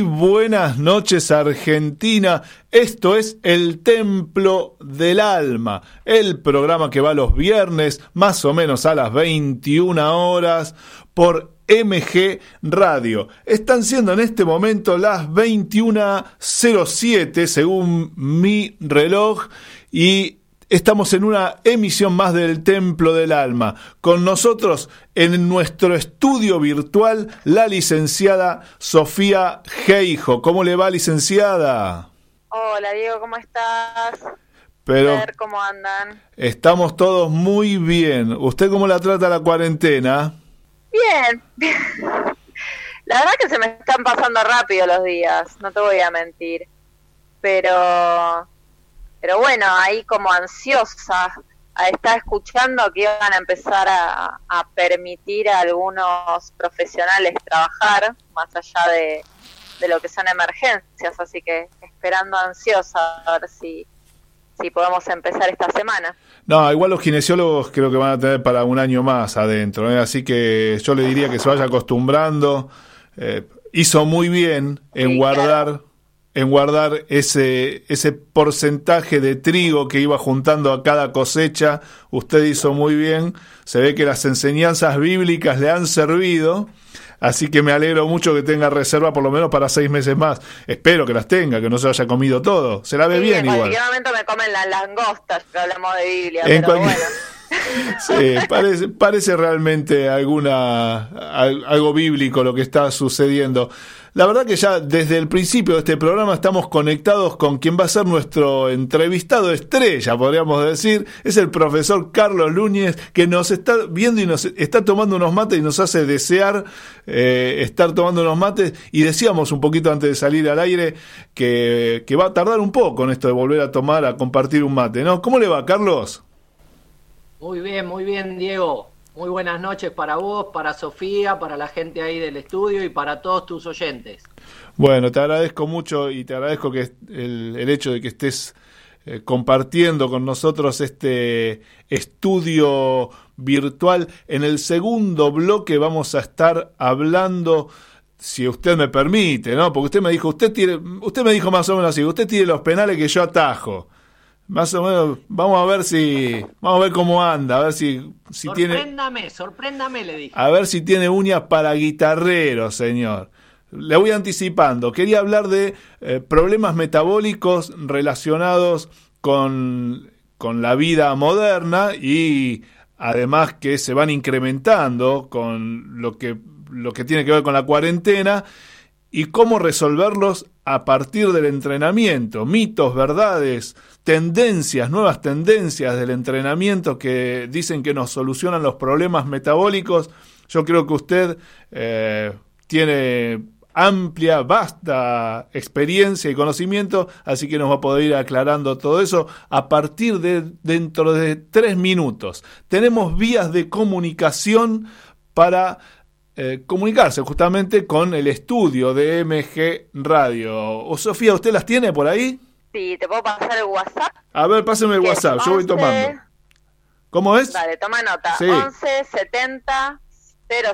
Buenas noches Argentina. Esto es El Templo del Alma, el programa que va los viernes más o menos a las 21 horas por MG Radio. Están siendo en este momento las 21.07 según mi reloj y Estamos en una emisión más del Templo del Alma. Con nosotros en nuestro estudio virtual la licenciada Sofía Geijo. ¿Cómo le va, licenciada? Hola, Diego, ¿cómo estás? Pero ver cómo andan. Estamos todos muy bien. ¿Usted cómo la trata la cuarentena? Bien. La verdad que se me están pasando rápido los días, no te voy a mentir. Pero pero bueno, ahí como ansiosa, está escuchando que iban a empezar a, permitir a algunos profesionales trabajar más allá de, lo que son emergencias, así que esperando ansiosa a ver si, si podemos empezar esta semana. No, igual los kinesiólogos creo que van a tener para un año más adentro, ¿eh? así que yo le diría que se vaya acostumbrando. Eh, hizo muy bien en guardar en guardar ese, ese porcentaje de trigo que iba juntando a cada cosecha. Usted hizo muy bien. Se ve que las enseñanzas bíblicas le han servido. Así que me alegro mucho que tenga reserva por lo menos para seis meses más. Espero que las tenga, que no se haya comido todo. Se la ve bien igual. En me comen las langostas, que hablamos de Biblia, pero bueno. Sí, parece, parece realmente alguna, algo bíblico lo que está sucediendo. La verdad que ya desde el principio de este programa estamos conectados con quien va a ser nuestro entrevistado estrella, podríamos decir. Es el profesor Carlos Núñez, que nos está viendo y nos está tomando unos mates y nos hace desear eh, estar tomando unos mates. Y decíamos un poquito antes de salir al aire que, que va a tardar un poco en esto de volver a tomar, a compartir un mate, ¿no? ¿Cómo le va, Carlos? Muy bien, muy bien, Diego. Muy buenas noches para vos, para Sofía, para la gente ahí del estudio y para todos tus oyentes. Bueno, te agradezco mucho y te agradezco que el, hecho de que estés eh, compartiendo con nosotros este estudio virtual. En el segundo bloque vamos a estar hablando si usted me permite, ¿no? Porque usted me dijo, usted tiene, usted me dijo más o menos así, usted tiene los penales que yo atajo. Más o menos, vamos a ver si, vamos a ver cómo anda, a ver si, si tiene... Sorpréndame, sorpréndame, le dije. A ver si tiene uñas para guitarrero, señor. Le voy anticipando, quería hablar de eh, problemas metabólicos relacionados con, con la vida moderna y además que se van incrementando con lo que, lo que tiene que ver con la cuarentena y cómo resolverlos a partir del entrenamiento, mitos, verdades, tendencias, nuevas tendencias del entrenamiento que dicen que nos solucionan los problemas metabólicos. Yo creo que usted eh, tiene amplia, vasta experiencia y conocimiento, así que nos va a poder ir aclarando todo eso a partir de dentro de tres minutos. Tenemos vías de comunicación para eh, comunicarse justamente con el estudio de MG Radio. O Sofía, ¿usted las tiene por ahí? Sí, ¿te puedo pasar el WhatsApp? A ver, páseme el WhatsApp, yo voy tomando. ¿Cómo es? Dale, toma nota. 11 70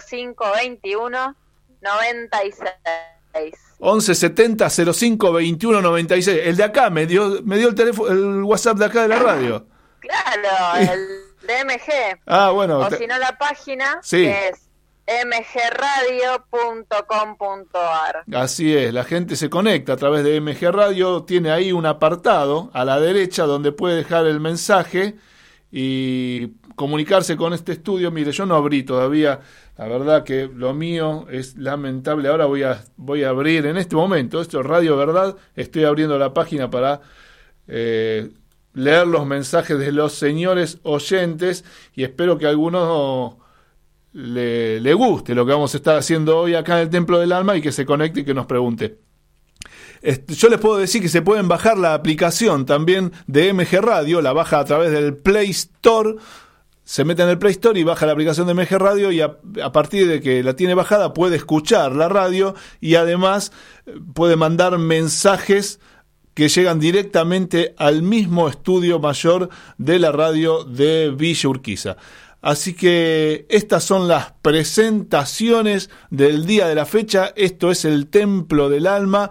05 21 96. 11 70 05 21 96. El de acá me dio, me dio el teléfono, el WhatsApp de acá de la radio. Claro, el DMG. Ah, bueno. O si no, la página que es mgradio.com.ar. Así es, la gente se conecta a través de MG Radio, tiene ahí un apartado a la derecha donde puede dejar el mensaje y comunicarse con este estudio. Mire, yo no abrí todavía, la verdad que lo mío es lamentable. Ahora voy a, voy a abrir en este momento, esto es Radio Verdad, estoy abriendo la página para eh, leer los mensajes de los señores oyentes y espero que alguno le, guste lo que vamos a estar haciendo hoy acá en el Templo del Alma y que se conecte y que nos pregunte. Yo les puedo decir que se pueden bajar la aplicación también de MG Radio, la baja a través del Play Store, se mete en el Play Store y baja la aplicación de MG Radio y a, partir de que la tiene bajada puede escuchar la radio y además eh, puede mandar mensajes que llegan directamente al mismo estudio mayor de la radio de Villa Urquiza. Así que estas son las presentaciones del día de la fecha. Esto es el Templo del Alma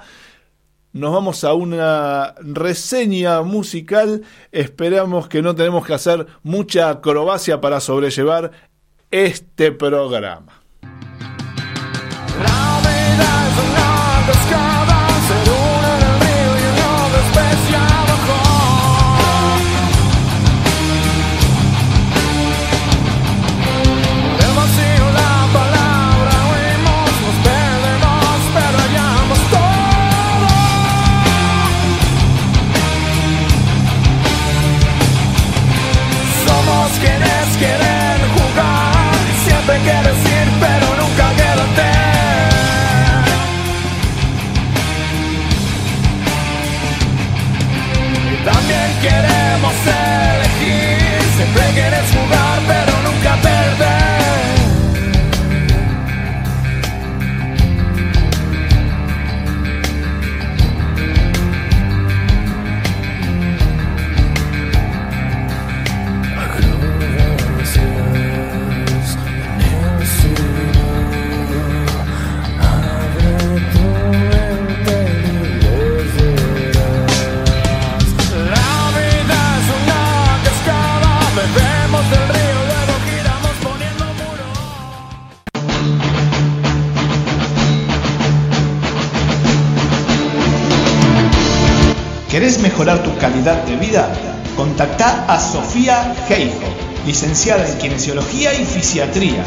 nos vamos a una reseña musical. Esperamos que no tenemos que hacer mucha acrobacia para sobrellevar este programa. En Kinesiología y Fisiatría.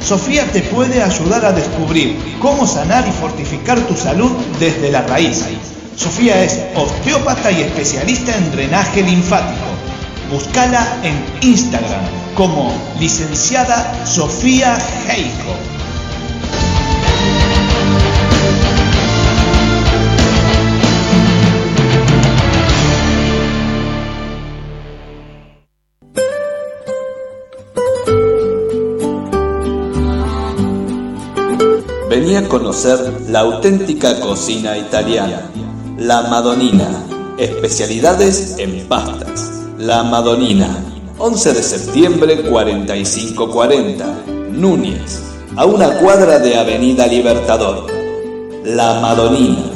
Sofía te puede ayudar a descubrir cómo sanar y fortificar tu salud desde la raíz. Sofía es osteópata y especialista en drenaje linfático. Búscala en Instagram como licenciada Sofía Geijo. Venía a conocer la auténtica cocina italiana, la Madonina, especialidades en pastas. La Madonina, 11 de septiembre 4540, Núñez, a una cuadra de Avenida Libertador. La Madonina.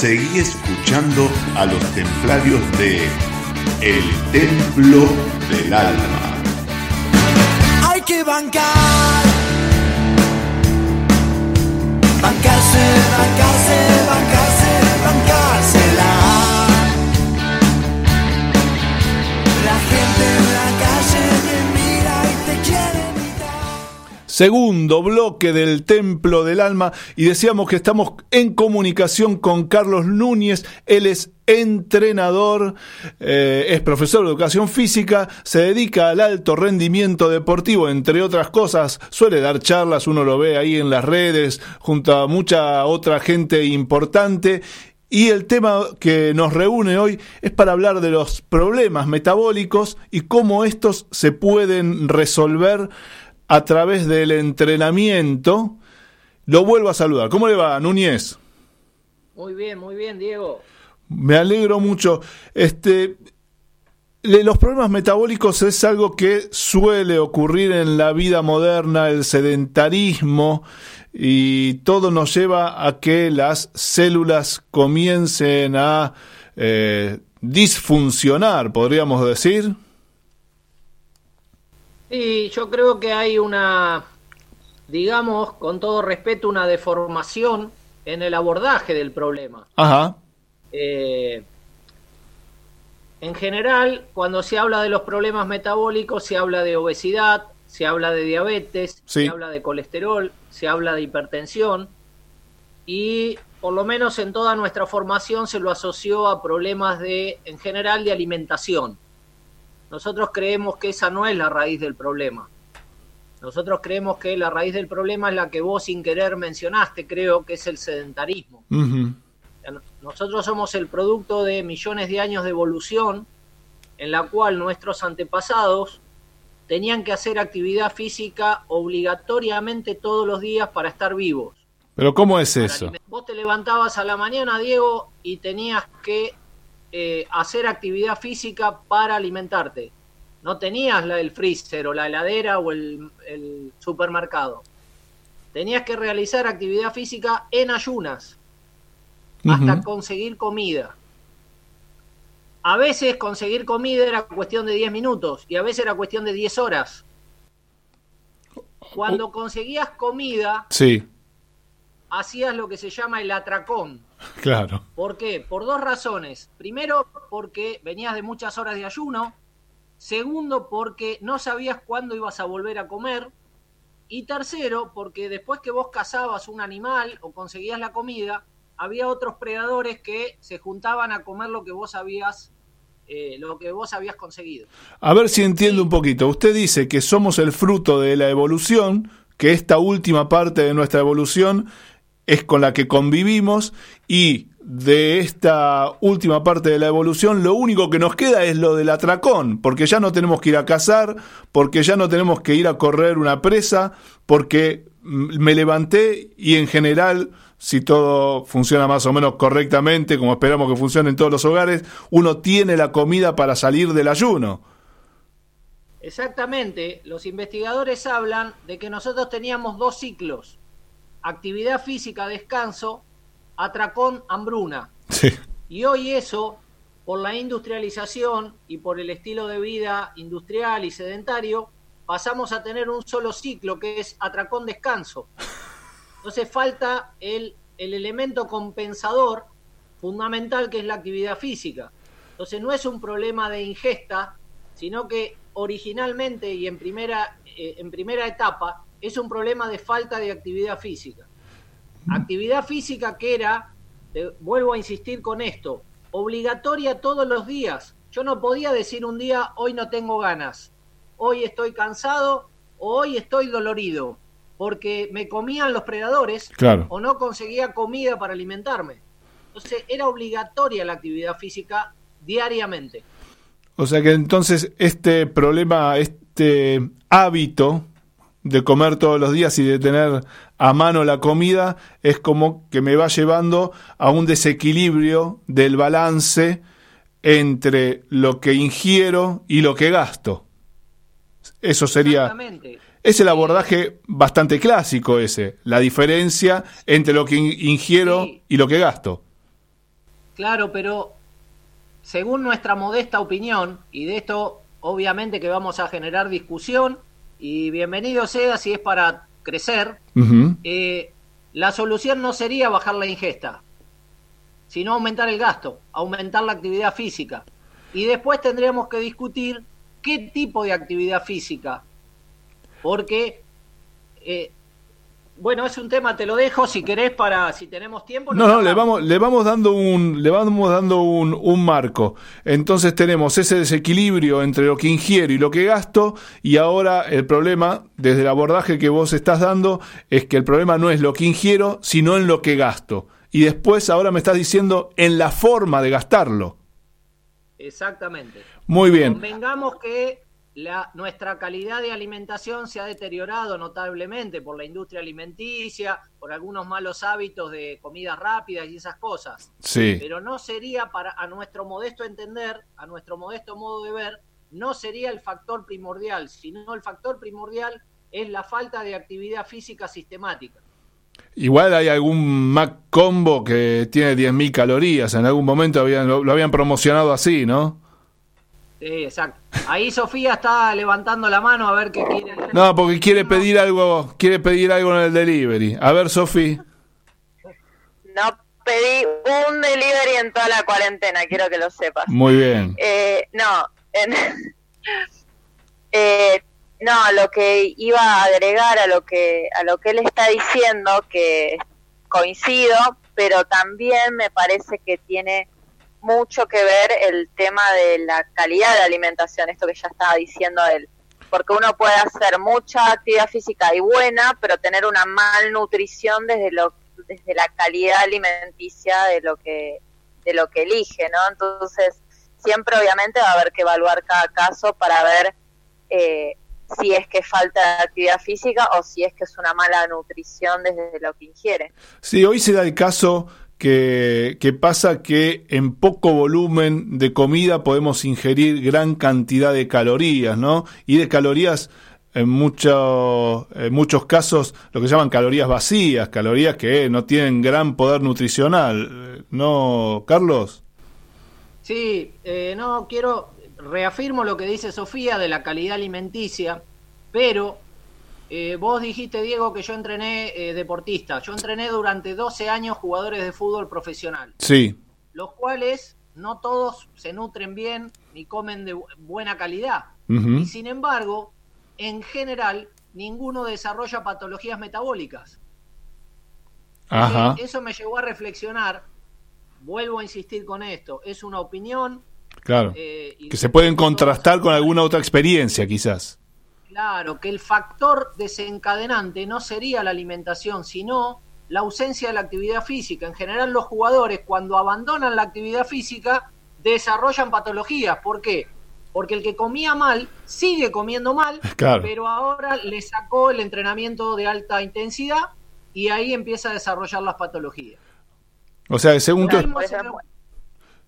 Seguí escuchando a los templarios de El Templo del Alma. Hay que bancar. Bancarse, bancarse, Segundo bloque del Templo del Alma y decíamos que estamos en comunicación con Carlos Núñez, él es entrenador, eh, es profesor de educación física, se dedica al alto rendimiento deportivo, entre otras cosas, suele dar charlas, uno lo ve ahí en las redes, junto a mucha otra gente importante. Y el tema que nos reúne hoy es para hablar de los problemas metabólicos y cómo estos se pueden resolver a través del entrenamiento. Lo vuelvo a saludar. ¿Cómo le va, Núñez? Muy bien, muy bien, Diego. Me alegro mucho. Este, los problemas metabólicos es algo que suele ocurrir en la vida moderna, el sedentarismo, y todo nos lleva a que las células comiencen a eh, disfuncionar, podríamos decir. Sí, yo creo que hay una, digamos, con todo respeto, una deformación en el abordaje del problema. Ajá, Eh, en general, cuando se habla de los problemas metabólicos, se habla de obesidad, se habla de diabetes, Sí. se habla de colesterol, se habla de hipertensión y por lo menos en toda nuestra formación se lo asoció a problemas de, en general, de alimentación. Nosotros creemos que esa no es la raíz del problema. Nosotros creemos que la raíz del problema es la que vos sin querer mencionaste, creo que es el sedentarismo. Nosotros somos el producto de millones de años de evolución en la cual nuestros antepasados tenían que hacer actividad física obligatoriamente todos los días para estar vivos. pero ¿cómo es eso? Vos te levantabas a la mañana, Diego, y tenías que eh, hacer actividad física para alimentarte. No tenías la, el freezer o la heladera o el, el supermercado. Tenías que realizar actividad física en ayunas hasta conseguir comida. A veces conseguir comida era cuestión de 10 minutos y a veces era cuestión de 10 horas. Cuando conseguías comida, Sí, hacías lo que se llama el atracón. claro. ¿Por qué? Por dos razones. Primero, porque venías de muchas horas de ayuno. Segundo, porque no sabías cuándo ibas a volver a comer. Y tercero, porque después que vos cazabas un animal o conseguías la comida, había otros predadores que se juntaban a comer lo que vos habías, eh, lo que vos habías conseguido. A ver si entiendo un poquito. Usted dice que somos el fruto de la evolución, que esta última parte de nuestra evolución es con la que convivimos y de esta última parte de la evolución lo único que nos queda es lo del atracón, porque ya no tenemos que ir a cazar, porque ya no tenemos que ir a correr una presa, porque me levanté y en general, si todo funciona más o menos correctamente, como esperamos que funcione en todos los hogares, uno tiene la comida para salir del ayuno. Exactamente, los investigadores hablan de que nosotros teníamos dos ciclos, actividad física, descanso, atracón, hambruna. Sí. Y hoy eso, por la industrialización y por el estilo de vida industrial y sedentario, pasamos a tener un solo ciclo que es atracón, descanso. Entonces falta el, el elemento compensador fundamental que es la actividad física. Entonces no es un problema de ingesta, sino que originalmente y en primera, eh, en primera etapa es un problema de falta de actividad física. Actividad física que era, vuelvo a insistir con esto, obligatoria todos los días. Yo no podía decir un día, hoy no tengo ganas, hoy estoy cansado o hoy estoy dolorido, porque me comían los predadores Claro. o no conseguía comida para alimentarme. Entonces era obligatoria la actividad física diariamente. O sea que entonces este problema, este hábito de comer todos los días y de tener a mano la comida es como que me va llevando a un desequilibrio del balance entre lo que ingiero y lo que gasto. Eso sería... Es el abordaje bastante clásico ese, la diferencia entre lo que in- ingiero Sí. y lo que gasto. Claro, pero según nuestra modesta opinión, y de esto obviamente que vamos a generar discusión, y bienvenido sea si es para crecer, eh, la solución no sería bajar la ingesta, sino aumentar el gasto, aumentar la actividad física. Y después tendríamos que discutir qué tipo de actividad física, porque, eh, bueno, es un tema, te lo dejo si querés para, si tenemos tiempo. No, no, le vamos, le vamos dando un, le vamos dando un, un marco. Entonces tenemos ese desequilibrio entre lo que ingiero y lo que gasto, y ahora el problema, desde el abordaje que vos estás dando, es que el problema no es lo que ingiero, sino en lo que gasto. Y después ahora me estás diciendo en la forma de gastarlo. Exactamente. Muy bien. Convengamos que la, nuestra calidad de alimentación se ha deteriorado notablemente por la industria alimenticia, por algunos malos hábitos de comidas rápidas y esas cosas. Sí. Pero no sería para, a nuestro modesto entender, a nuestro modesto modo de ver, no sería el factor primordial, sino el factor primordial es la falta de actividad física sistemática. Igual hay algún Mac Combo que tiene 10.000 calorías. En algún momento habían, lo, lo habían promocionado así, ¿no? Sí, exacto. Ahí Sofía está levantando la mano a ver qué quiere. No, porque quiere pedir algo, quiere pedir algo en el delivery. A ver, Sofi. No pedí un delivery en toda la cuarentena, quiero que lo sepas. Muy bien. Eh, no, en- eh, no, lo que iba a agregar a lo que a lo que él está diciendo que coincido, pero también me parece que tiene mucho que ver el tema de la calidad de la alimentación, esto que ya estaba diciendo él, porque uno puede hacer mucha actividad física y buena, pero tener una malnutrición desde lo desde la calidad alimenticia de lo que de lo que elige, ¿no? Entonces siempre obviamente va a haber que evaluar cada caso para ver eh, si es que falta actividad física o si es que es una mala nutrición desde lo que ingiere. Sí, hoy se da el caso que, pasa que en poco volumen de comida podemos ingerir gran cantidad de calorías, ¿no? Y de calorías en, mucho- en muchos casos lo que llaman calorías vacías, calorías que no tienen gran poder nutricional, ¿no, Carlos? Sí, eh, no quiero, reafirmo lo que dice Sofía de la calidad alimenticia, pero eh, vos dijiste, Diego, que yo entrené eh, deportista. Yo entrené durante 12 años jugadores de fútbol profesional, Sí, los cuales no todos se nutren bien ni comen de bu- buena calidad. Y sin embargo, en general, ninguno desarrolla patologías metabólicas. ajá, Eso me llevó a reflexionar. Vuelvo a insistir con esto. Es una opinión. claro. eh, Que se pueden contrastar con alguna otra experiencia, quizás. Claro, que el factor desencadenante no sería la alimentación, sino la ausencia de la actividad física. En general, los jugadores, cuando abandonan la actividad física, desarrollan patologías. ¿Por qué? Porque el que comía mal sigue comiendo mal, Claro. pero ahora le sacó el entrenamiento de alta intensidad y ahí empieza a desarrollar las patologías. O sea, según tu,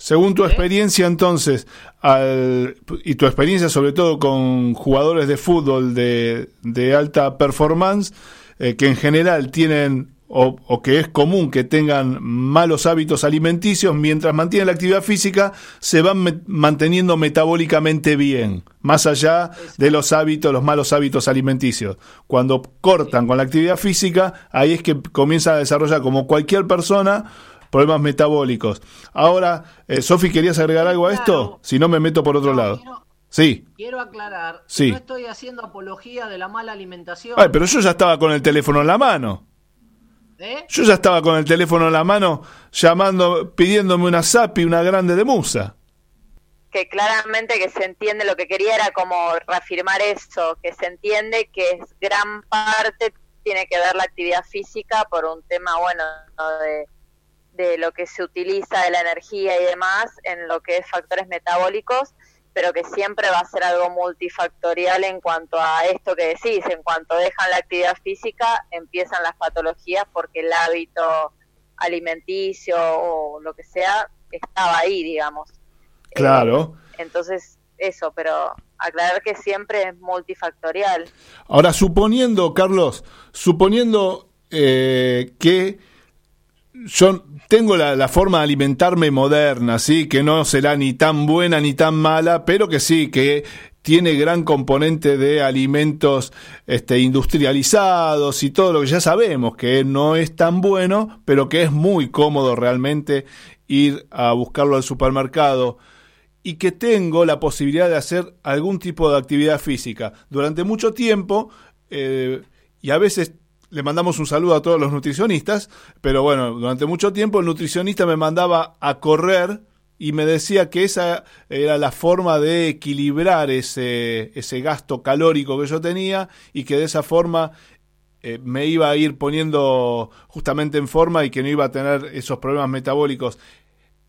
Según tu experiencia, entonces, al- y tu experiencia sobre todo con jugadores de fútbol de, de alta performance, eh, que en general tienen, o, o que es común que tengan malos hábitos alimenticios, mientras mantienen la actividad física, se van me- manteniendo metabólicamente bien, más allá de los hábitos, los malos hábitos alimenticios. Cuando cortan con la actividad física, ahí es que comienzan a desarrollar, como cualquier persona, problemas metabólicos. Ahora, eh, Sofi, ¿querías agregar algo a esto? Claro. Si no, me meto por otro No, lado. quiero- Sí. Quiero aclarar, Sí. que no estoy haciendo apología de la mala alimentación. Ay, pero yo ya estaba con el teléfono en la mano. ¿eh? Yo ya estaba con el teléfono en la mano llamando, pidiéndome una SAPI, una grande de musa. que claramente que se entiende lo que quería era como reafirmar eso, que se entiende que es gran parte tiene que ver la actividad física por un tema, bueno, ¿no? de, de lo que se utiliza de la energía y demás en lo que es factores metabólicos pero que siempre va a ser algo multifactorial en cuanto a esto que decís, en cuanto dejan la actividad física, empiezan las patologías porque el hábito alimenticio o lo que sea estaba ahí, digamos. Claro. Eh, entonces, eso, pero aclarar que siempre es multifactorial. Ahora, suponiendo, Carlos, suponiendo eh, que yo tengo la, la, forma de alimentarme moderna, sí, que no será ni tan buena ni tan mala, pero que sí, que tiene gran componente de alimentos este, industrializados y todo lo que ya sabemos que no es tan bueno, pero que es muy cómodo realmente ir a buscarlo al supermercado. Y que tengo la posibilidad de hacer algún tipo de actividad física. Durante mucho tiempo eh, y a veces le mandamos un saludo a todos los nutricionistas, pero bueno, durante mucho tiempo el nutricionista me mandaba a correr y me decía que esa era la forma de equilibrar ese, ese gasto calórico que yo tenía y que de esa forma eh, me iba a ir poniendo justamente en forma y que no iba a tener esos problemas metabólicos.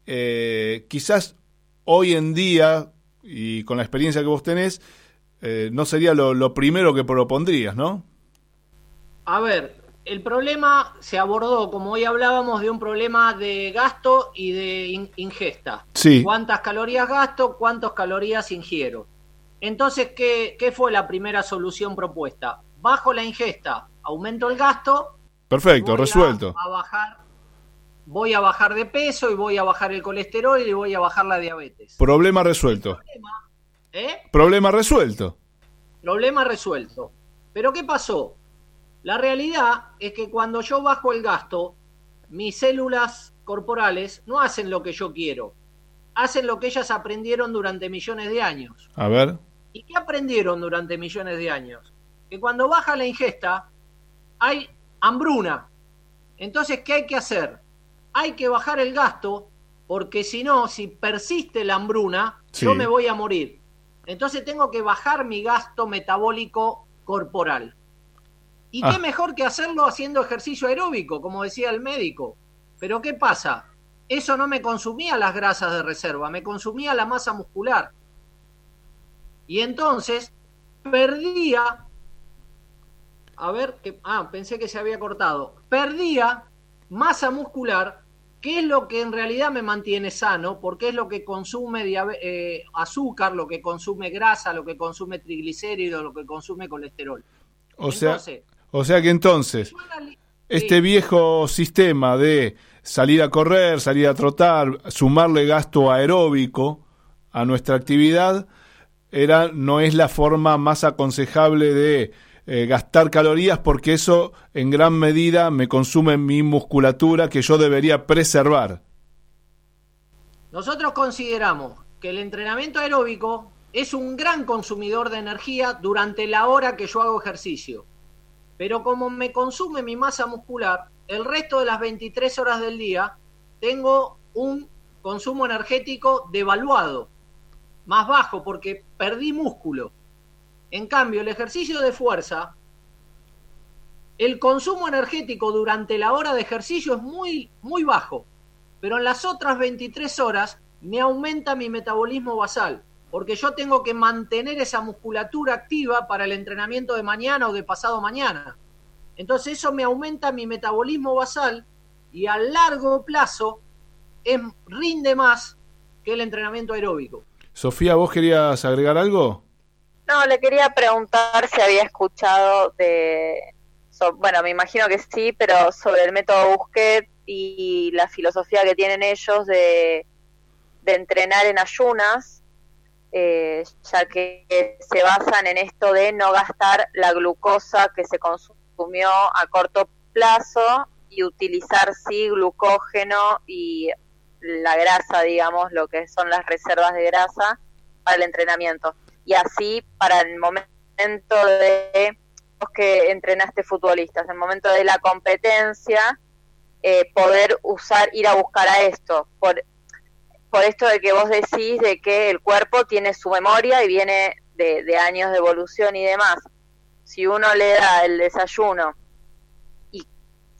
Eh, quizás hoy en día, y con la experiencia que vos tenés, eh, no sería lo, lo primero que propondrías, ¿no? A ver, el problema se abordó, como hoy hablábamos, de un problema de gasto y de in ingesta. Sí. ¿Cuántas calorías gasto? ¿Cuántas calorías ingiero? Entonces, ¿qué, ¿qué, fue la primera solución propuesta? Bajo la ingesta, aumento el gasto. Perfecto, resuelto. A, a bajar, voy a bajar de peso y voy a bajar el colesterol y voy a bajar la diabetes. Problema resuelto. Problema, ¿eh? Problema resuelto. Problema resuelto. Pero ¿qué pasó? La realidad es que cuando yo bajo el gasto, mis células corporales no hacen lo que yo quiero, hacen lo que ellas aprendieron durante millones de años. A ver. ¿Y qué aprendieron durante millones de años? Que cuando baja la ingesta hay hambruna. Entonces, ¿qué hay que hacer? Hay que bajar el gasto porque si no, si persiste la hambruna, sí. yo me voy a morir. Entonces tengo que bajar mi gasto metabólico corporal. ¿Y ah. qué mejor que hacerlo haciendo ejercicio aeróbico, como decía el médico? Pero ¿qué pasa? Eso no me consumía las grasas de reserva, me consumía la masa muscular. Y entonces perdía, a ver, que, ah, pensé que se había cortado, perdía masa muscular, que es lo que en realidad me mantiene sano, porque es lo que consume eh, azúcar, lo que consume grasa, lo que consume triglicéridos, lo que consume colesterol. O sea, entonces, o sea que entonces, este viejo sistema de salir a correr, salir a trotar, sumarle gasto aeróbico a nuestra actividad, era, no es la forma más aconsejable de eh, gastar calorías porque eso en gran medida me consume mi musculatura que yo debería preservar. Nosotros consideramos que el entrenamiento aeróbico es un gran consumidor de energía durante la hora que yo hago ejercicio pero como me consume mi masa muscular, el resto de las 23 horas del día tengo un consumo energético devaluado, más bajo porque perdí músculo. En cambio, el ejercicio de fuerza, el consumo energético durante la hora de ejercicio es muy, muy bajo, pero en las otras 23 horas me aumenta mi metabolismo basal, porque yo tengo que mantener esa musculatura activa para el entrenamiento de mañana o de pasado mañana. Entonces eso me aumenta mi metabolismo basal y a largo plazo es, rinde más que el entrenamiento aeróbico. Sofía, ¿vos querías agregar algo? No, le quería preguntar si había escuchado de, so, bueno, me imagino que sí, pero sobre el método Busquet y la filosofía que tienen ellos de, de entrenar en ayunas, eh, ya que se basan en esto de no gastar la glucosa que se consumió a corto plazo y utilizar sí glucógeno y la grasa, digamos, lo que son las reservas de grasa para el entrenamiento. Y así para el momento de que entrenaste futbolistas, el momento de la competencia, eh, poder usar, ir a buscar a esto. Por, por esto de que vos decís de que el cuerpo tiene su memoria y viene de, de, años de evolución y demás. Si uno le da el desayuno y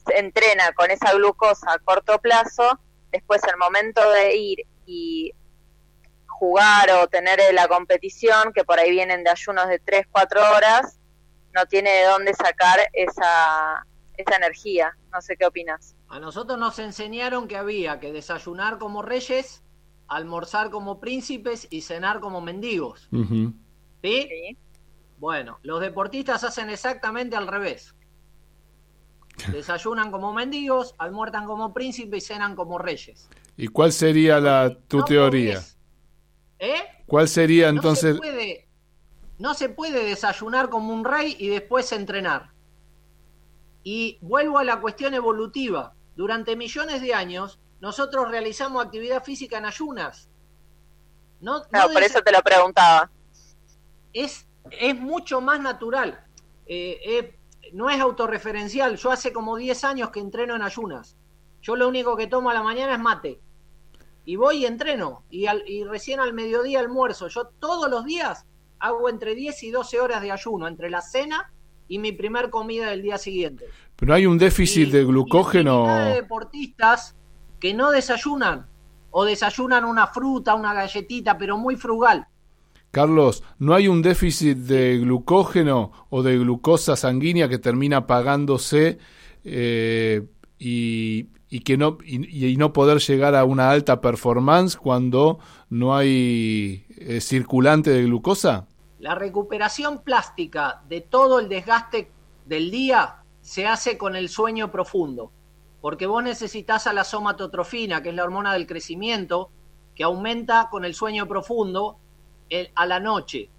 se entrena con esa glucosa a corto plazo, después el momento de ir y jugar o tener la competición, que por ahí vienen de ayunos de 3, 4 horas, no tiene de dónde sacar esa, esa energía. No sé qué opinas. A nosotros nos enseñaron que había que desayunar como reyes, almorzar como príncipes y cenar como mendigos. ¿Sí? Sí. Bueno, los deportistas hacen exactamente al revés. Desayunan como mendigos, almuerzan como príncipes y cenan como reyes. ¿Y cuál sería la tu No teoría? podés- ¿Eh? ¿Cuál sería No entonces? se puede, no se puede desayunar como un rey y después entrenar. Y vuelvo a la cuestión evolutiva. Durante millones de años, nosotros realizamos actividad física en ayunas. No, no No, por eso te lo preguntaba. es, es mucho más natural. Eh, eh, no es autorreferencial. Yo hace como 10 años que entreno en ayunas. Yo lo único que tomo a la mañana es mate. Y voy y entreno. Y, al- y recién al mediodía almuerzo. Yo todos los días hago entre 10 y 12 horas de ayuno, entre la cena y mi primer comida del día siguiente. Pero hay un déficit Y- de glucógeno. de deportistas que no desayunan. O desayunan una fruta, una galletita, pero muy frugal. Carlos, ¿no hay un déficit de glucógeno o de glucosa sanguínea que termina pagándose eh, y, y que no y, y no poder llegar a una alta performance cuando no hay eh, circulante de glucosa? La recuperación plástica de todo el desgaste del día se hace con el sueño profundo, porque vos necesitas a la somatotrofina, que es la hormona del crecimiento, que aumenta con el sueño profundo el- a la noche.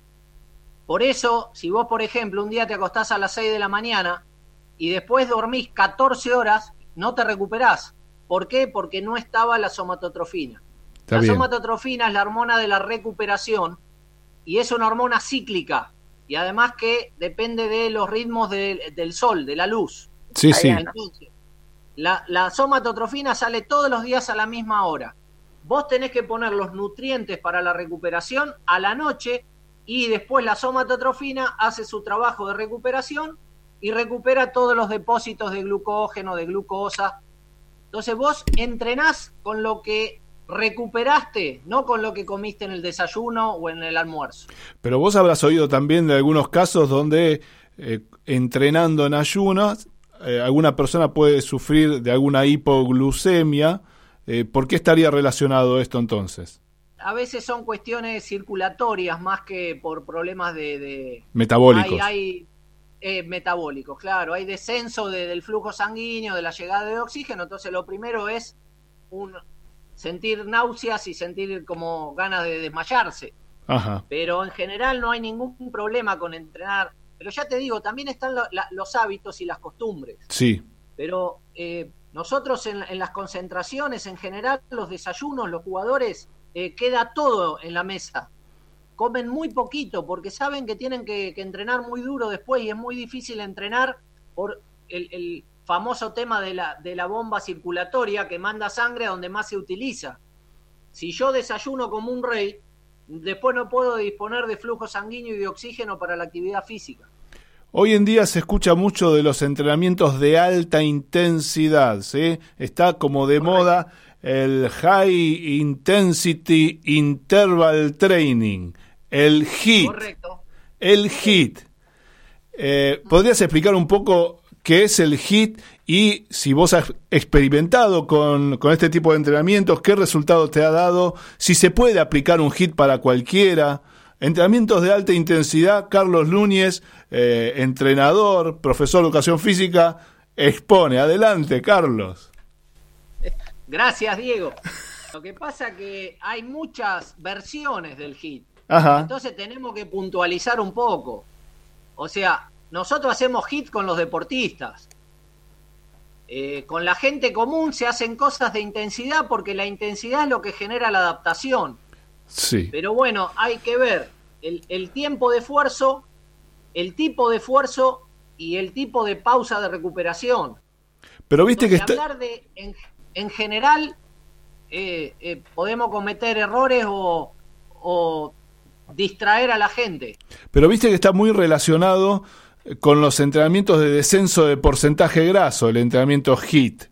Por eso, si vos, por ejemplo, un día te acostás a las 6 de la mañana y después dormís 14 horas, no te recuperás. ¿Por qué? Porque no estaba la somatotrofina. Está la bien. somatotrofina es la hormona de la recuperación y es una hormona cíclica y además que depende de los ritmos del- del sol, de la luz. Sí, sí. Entonces, la, la somatotrofina sale todos los días a la misma hora. Vos tenés que poner los nutrientes para la recuperación a la noche y después la somatotrofina hace su trabajo de recuperación y recupera todos los depósitos de glucógeno, de glucosa. Entonces vos entrenás con lo que recuperaste, no con lo que comiste en el desayuno o en el almuerzo. Pero vos habrás oído también de algunos casos donde eh, entrenando en ayunas eh, alguna persona puede sufrir de alguna hipoglucemia. Eh, ¿Por qué estaría relacionado esto entonces? A veces son cuestiones circulatorias más que por problemas de, de- Metabólicos. Hay, hay, eh, metabólicos, claro. Hay descenso de- del flujo sanguíneo, de la llegada de oxígeno. Entonces, lo primero es un, sentir náuseas y sentir como ganas de desmayarse. Ajá. Pero en general no hay ningún problema con entrenar. Pero ya te digo, también están la- los hábitos y las costumbres. Sí. Pero eh, nosotros en, en las concentraciones, en general, los desayunos, los jugadores, eh, queda todo en la mesa. Comen muy poquito porque saben que tienen que, que entrenar muy duro después y es muy difícil entrenar por el, el famoso tema de la, de la bomba circulatoria que manda sangre a donde más se utiliza. Si yo desayuno como un rey, después no puedo disponer de flujo sanguíneo y de oxígeno para la actividad física. Hoy en día se escucha mucho de los entrenamientos de alta intensidad, ¿sí? Está como de moda el High Intensity Interval Training, el HIIT. Correcto. El HIIT. Eh, ¿Podrías explicar un poco qué es el HIIT y si vos has experimentado con, con este tipo de entrenamientos, qué resultado te ha dado, si se puede aplicar un HIIT para cualquiera? Entrenamientos de alta intensidad, Carlos Núñez, eh, entrenador, profesor de educación física, expone. Adelante, Carlos. Gracias, Diego. Lo que pasa que hay muchas versiones del hit. Ajá. Entonces tenemos que puntualizar un poco. O sea, nosotros hacemos hit con los deportistas. Eh, con la gente común se hacen cosas de intensidad porque la intensidad es lo que genera la adaptación. Sí. Pero bueno, hay que ver el, el tiempo de esfuerzo, el tipo de esfuerzo y el tipo de pausa de recuperación. Pero viste que Entonces, está... hablar de, en, en general, eh, eh, podemos cometer errores o, o distraer a la gente. Pero viste que está muy relacionado eh, con los entrenamientos de descenso de porcentaje graso, el entrenamiento HIIT.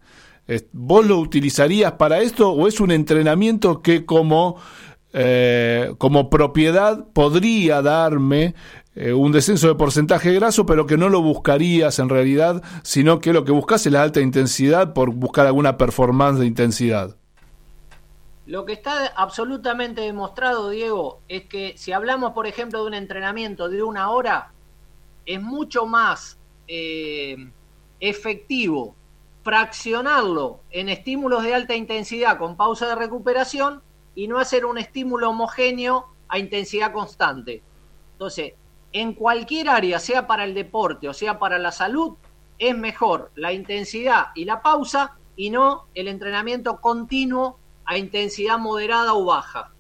Es- ¿Vos lo utilizarías para esto o es un entrenamiento que como eh, como propiedad podría darme eh, un descenso de porcentaje graso, pero que no lo buscarías en realidad, sino que lo que buscas es la alta intensidad por buscar alguna performance de intensidad. Lo que está absolutamente demostrado, Diego, es que si hablamos, por ejemplo, de un entrenamiento de una hora, es mucho más eh, efectivo fraccionarlo en estímulos de alta intensidad con pausa de recuperación y no hacer un estímulo homogéneo a intensidad constante. Entonces, en cualquier área, sea para el deporte o sea para la salud, es mejor la intensidad y la pausa y no el entrenamiento continuo a intensidad moderada o baja.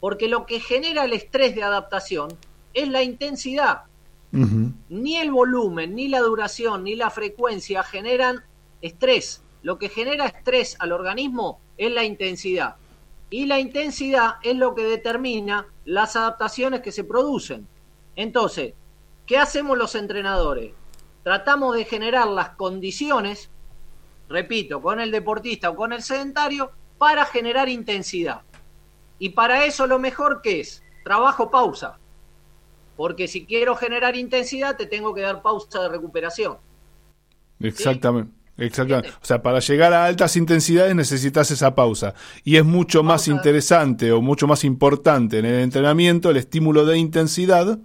Porque lo que genera el estrés de adaptación es la intensidad. Ni el volumen, ni la duración, ni la frecuencia generan estrés. Lo que genera estrés al organismo es la intensidad. Y la intensidad es lo que determina las adaptaciones que se producen. Entonces, ¿qué hacemos los entrenadores? Tratamos de generar las condiciones, repito, con el deportista o con el sedentario, para generar intensidad. Y para eso lo mejor que es trabajo pausa. Porque si quiero generar intensidad, te tengo que dar pausa de recuperación. Exactamente. Exactamente. O sea, para llegar a altas intensidades necesitas esa pausa. Y es mucho más interesante o mucho más importante en el entrenamiento el estímulo de intensidad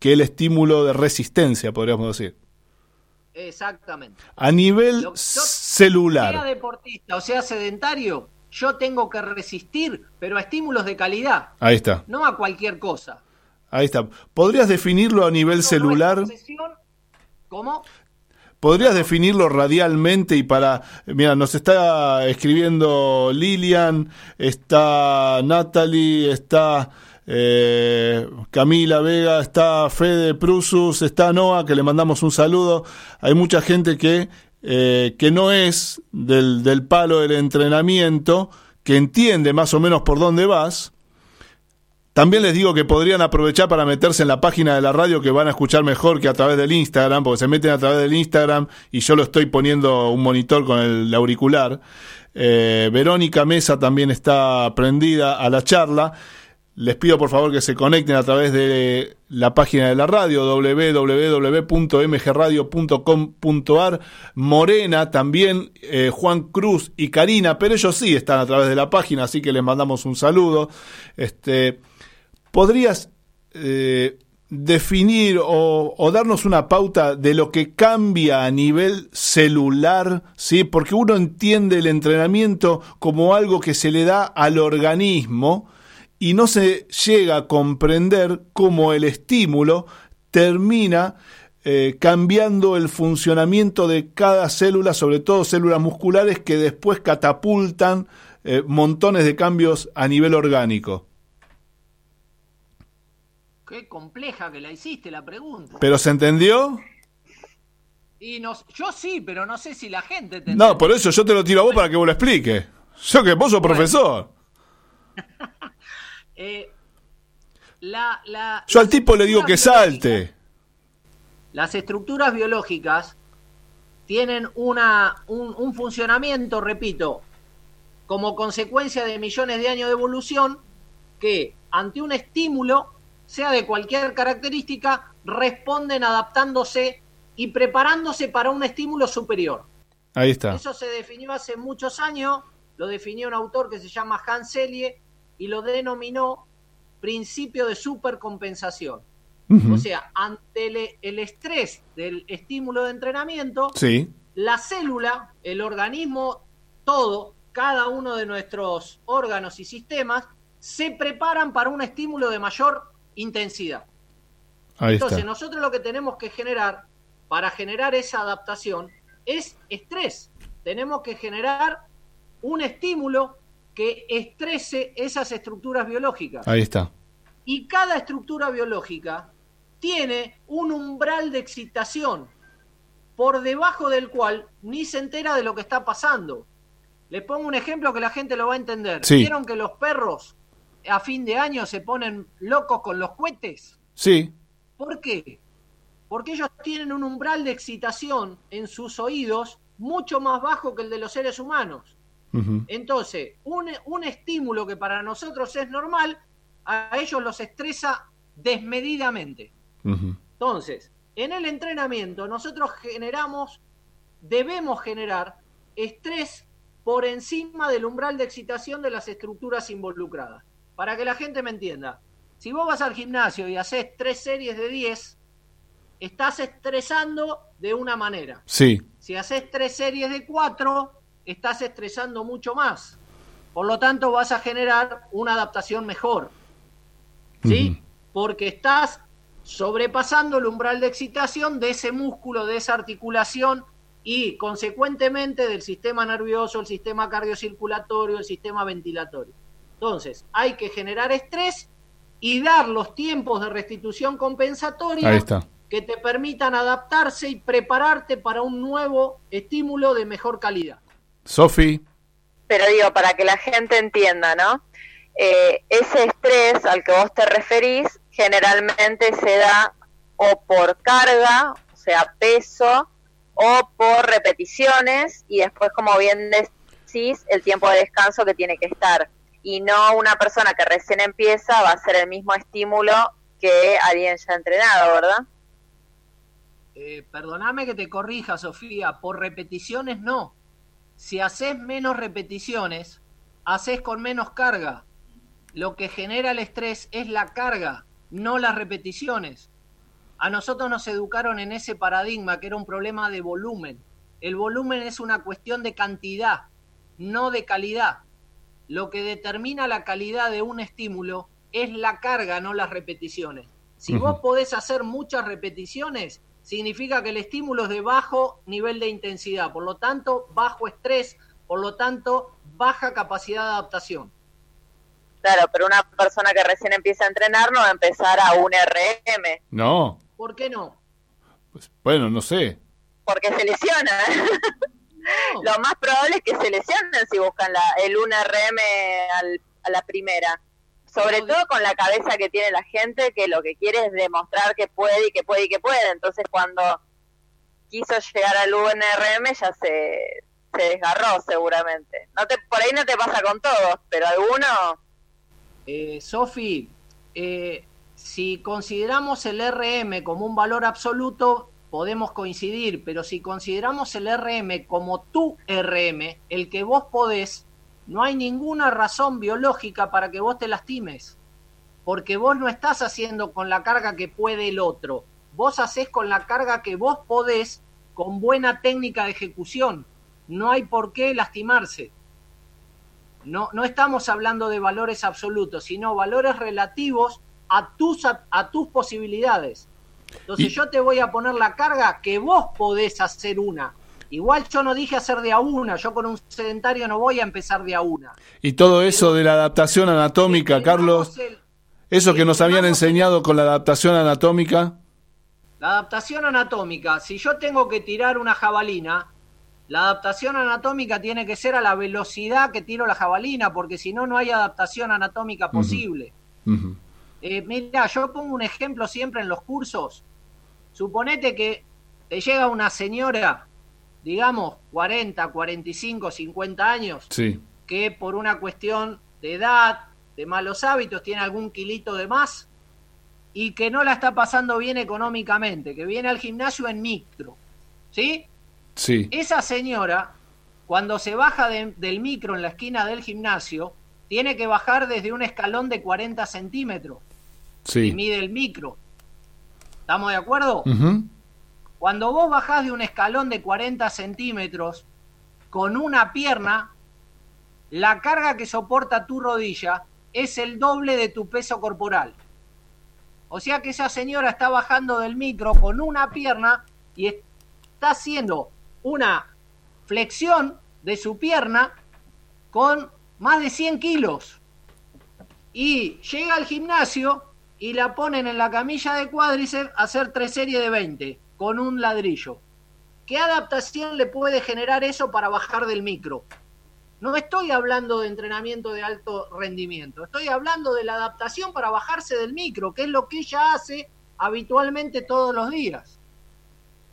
que el estímulo de resistencia, podríamos decir. Exactamente. A nivel celular. Sea deportista o sea sedentario, yo tengo que resistir, pero a estímulos de calidad. Ahí está. No a cualquier cosa. Ahí está. ¿Podrías definirlo a nivel celular? ¿Cómo? ¿Podrías definirlo radialmente y para... Mira, nos está escribiendo Lilian, está Natalie, está eh, Camila Vega, está Fede Prusus, está Noah, que le mandamos un saludo. Hay mucha gente que, eh, que no es del, del palo del entrenamiento, que entiende más o menos por dónde vas también les digo que podrían aprovechar para meterse en la página de la radio que van a escuchar mejor que a través del Instagram, porque se meten a través del Instagram y yo lo estoy poniendo un monitor con el auricular. Eh, Verónica Mesa también está prendida a la charla. Les pido por favor que se conecten a través de la página de la radio www.mgradio.com.ar. Morena también, eh, Juan Cruz y Karina, pero ellos sí están a través de la página, así que les mandamos un saludo. Este, ¿Podrías eh, definir o, darnos una pauta de lo que cambia a nivel celular? ¿sí? Porque uno entiende el entrenamiento como algo que se le da al organismo y no se llega a comprender cómo el estímulo termina eh, cambiando el funcionamiento de cada célula, sobre todo células musculares que después catapultan eh, montones de cambios a nivel orgánico. Qué compleja que la hiciste la pregunta. ¿Pero se entendió? Y no, yo sí, pero no sé si la gente te No, por eso yo te lo tiro a vos para que vos lo expliques. Yo que vos sos profesor. eh, la, la, yo al tipo le digo que salte. Las estructuras biológicas tienen una, un, un funcionamiento, repito, como consecuencia de millones de años de evolución, que ante un estímulo sea de cualquier característica, responden adaptándose y preparándose para un estímulo superior. Ahí está. Eso se definió hace muchos años, lo definió un autor que se llama Hans Selye y lo denominó principio de supercompensación. O sea, ante el, estrés del estímulo de entrenamiento, sí. la célula, el organismo, todo, cada uno de nuestros órganos y sistemas, se preparan para un estímulo de mayor intensidad. Entonces, nosotros lo que tenemos que generar para generar esa adaptación es estrés. Tenemos que generar un estímulo que estrese esas estructuras biológicas. Ahí está. Y cada estructura biológica tiene un umbral de excitación por debajo del cual ni se entera de lo que está pasando. Les pongo un ejemplo que la gente lo va a entender. ¿Vieron que los perros a fin de año se ponen locos con los cohetes? Sí. ¿Por qué? Porque ellos tienen un umbral de excitación en sus oídos mucho más bajo que el de los seres humanos. Entonces, un, un estímulo que para nosotros es normal, a ellos los estresa desmedidamente. Entonces, en el entrenamiento nosotros generamos, debemos generar estrés por encima del umbral de excitación de las estructuras involucradas. Para que la gente me entienda, si vos vas al gimnasio y haces tres series de 10, estás estresando de una manera. Sí. Si haces tres series de cuatro, estás estresando mucho más. Por lo tanto, vas a generar una adaptación mejor. ¿Sí? Porque estás sobrepasando el umbral de excitación de ese músculo, de esa articulación y consecuentemente del sistema nervioso, el sistema cardiocirculatorio, el sistema ventilatorio. Entonces, hay que generar estrés y dar los tiempos de restitución compensatoria Ahí está. que te permitan adaptarse y prepararte para un nuevo estímulo de mejor calidad. Sofi. pero digo, para que la gente entienda, ¿no? Eh, ese estrés al que vos te referís generalmente se da o por carga, o sea, peso, o por repeticiones, y después, como bien decís, el tiempo de descanso que tiene que estar. Y no una persona que recién empieza va a hacer el mismo estímulo que alguien ya entrenado, ¿verdad? Eh, perdóname que te corrija, Sofía, por repeticiones no. Si haces menos repeticiones, haces con menos carga. Lo que genera el estrés es la carga, no las repeticiones. A nosotros nos educaron en ese paradigma que era un problema de volumen. El volumen es una cuestión de cantidad, no de calidad. Lo que determina la calidad de un estímulo es la carga, no las repeticiones. Si vos podés hacer muchas repeticiones, significa que el estímulo es de bajo nivel de intensidad, por lo tanto, bajo estrés, por lo tanto, baja capacidad de adaptación. Claro, pero una persona que recién empieza a entrenar no va a empezar a un RM, No. ¿Por qué no? Pues, bueno, no sé. porque se lesiona. No. Lo más probable es que se lesionen si buscan la, el 1RM al- a la primera. Sobre No, todo con la cabeza que tiene la gente, que lo que quiere es demostrar que puede y que puede y que puede. Entonces, cuando quiso llegar al 1RM, ya se, se desgarró seguramente. No te, por ahí no te pasa con todos, pero alguno. Eh, Sofi, eh, si consideramos el RM como un valor absoluto, podemos coincidir, pero si consideramos el RM como tu RM, el que vos podés, no hay ninguna razón biológica para que vos te lastimes, porque vos no estás haciendo con la carga que puede el otro, vos hacés con la carga que vos podés con buena técnica de ejecución, no hay por qué lastimarse. No, no estamos hablando de valores absolutos, sino valores relativos a tus, a, a tus posibilidades. Entonces Y- yo te voy a poner la carga que vos podés hacer una. Igual yo no dije hacer de a una, yo con un sedentario no voy a empezar de a una. Y todo eso de la adaptación anatómica, Carlos, el- eso que nos habían enseñado con la adaptación anatómica. La adaptación anatómica, si yo tengo que tirar una jabalina, la adaptación anatómica tiene que ser a la velocidad que tiro la jabalina, porque si no, no hay adaptación anatómica posible. Eh, mira, yo pongo un ejemplo siempre en los cursos. Suponete que te llega una señora, digamos, 40, 45, 50 años, Sí. que por una cuestión de edad, de malos hábitos, tiene algún kilito de más y que no la está pasando bien económicamente, que viene al gimnasio en micro. ¿Sí? Sí. Esa señora, cuando se baja de- del micro en la esquina del gimnasio, tiene que bajar desde un escalón de 40 centímetros que Sí. mide el micro. ¿Estamos de acuerdo? Cuando vos bajás de un escalón de 40 centímetros con una pierna, la carga que soporta tu rodilla es el doble de tu peso corporal. O sea que esa señora está bajando del micro con una pierna y está haciendo una flexión de su pierna con más de 100 kilos. Y llega al gimnasio y la ponen en la camilla de cuádriceps a hacer tres series de 20 con un ladrillo. ¿Qué adaptación le puede generar eso para bajar del micro? No estoy hablando de entrenamiento de alto rendimiento, estoy hablando de la adaptación para bajarse del micro, que es lo que ella hace habitualmente todos los días.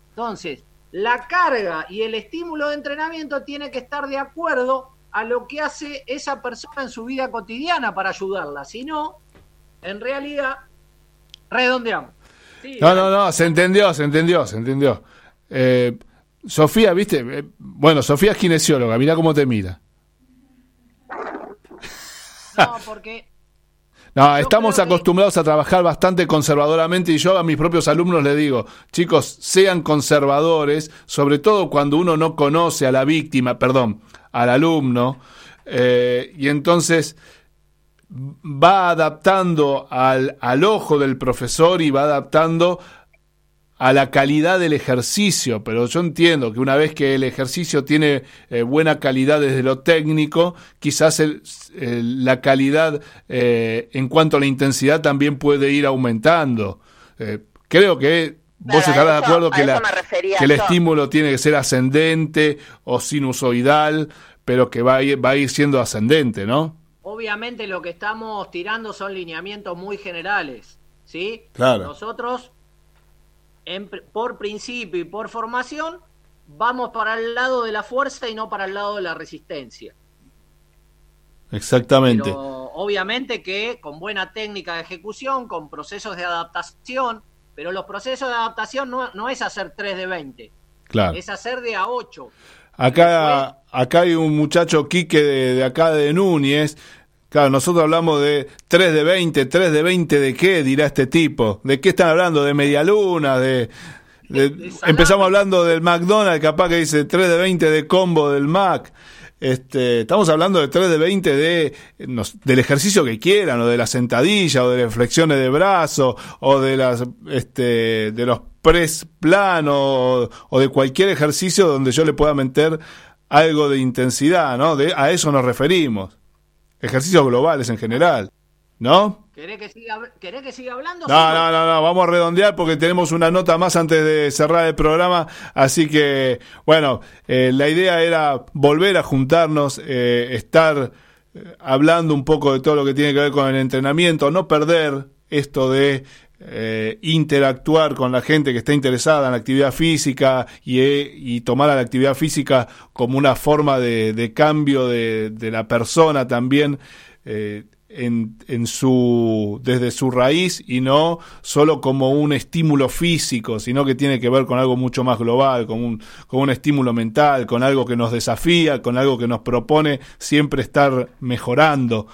Entonces, la carga y el estímulo de entrenamiento tiene que estar de acuerdo a lo que hace esa persona en su vida cotidiana para ayudarla. Si no, en realidad, redondeamos. Sí, No, no, no, se entendió, se entendió, se entendió. Eh, Sofía, viste, Eh, bueno, Sofía es kinesióloga, mira cómo te mira. No, porque No, estamos que- acostumbrados a trabajar bastante conservadoramente y yo a mis propios alumnos les digo, chicos, sean conservadores, sobre todo cuando uno no conoce a la víctima, perdón, al alumno, eh, y entonces va adaptando al, al ojo del profesor y va adaptando a la calidad del ejercicio, pero yo entiendo que una vez que el ejercicio tiene eh, buena calidad desde lo técnico, quizás el- el- la calidad eh, en cuanto a la intensidad también puede ir aumentando. Eh, creo que vos Claro, estarás de acuerdo que, la- que el estímulo tiene que ser ascendente o sinusoidal, pero que va a ir, va a ir siendo ascendente, ¿no? Obviamente lo que estamos tirando son lineamientos muy generales, ¿sí? Claro. Nosotros, en por principio y por formación, vamos para el lado de la fuerza y no para el lado de la resistencia. Exactamente. Pero obviamente que con buena técnica de ejecución, con procesos de adaptación, pero los procesos de adaptación no, no es hacer 3 de 20, Claro. es hacer de a 8. Acá, acá hay un muchacho Quique de, de acá de Núñez. Claro, nosotros hablamos de 3 de 20, 3 de 20 de qué, dirá este tipo. ¿De qué están hablando? ¿De media luna? De, de- De salame. empezamos hablando del McDonald's, capaz que dice 3 de 20 de combo del Mac. Este, estamos hablando de 3 de 20 de, del ejercicio que quieran, o de la sentadilla, o de las flexiones de brazo, o de las, este, de los press planos, o, o de cualquier ejercicio donde yo le pueda meter algo de intensidad, ¿no? De, a eso nos referimos. Ejercicios globales en general, ¿no? ¿Querés que siga, querés que siga hablando? No, no, no, no, vamos a redondear porque tenemos una nota más antes de cerrar el programa, así que, bueno, eh, la idea era volver a juntarnos, eh, estar eh, hablando un poco de todo lo que tiene que ver con el entrenamiento, no perder esto de eh, interactuar con la gente que está interesada en la actividad física y, eh, y tomar a la actividad física como una forma de, cambio de, de la persona también. eh, en, en su desde su raíz y no solo como un estímulo físico, sino que tiene que ver con algo mucho más global, con un, con un estímulo mental, con algo que nos desafía, con algo que nos propone siempre estar mejorando.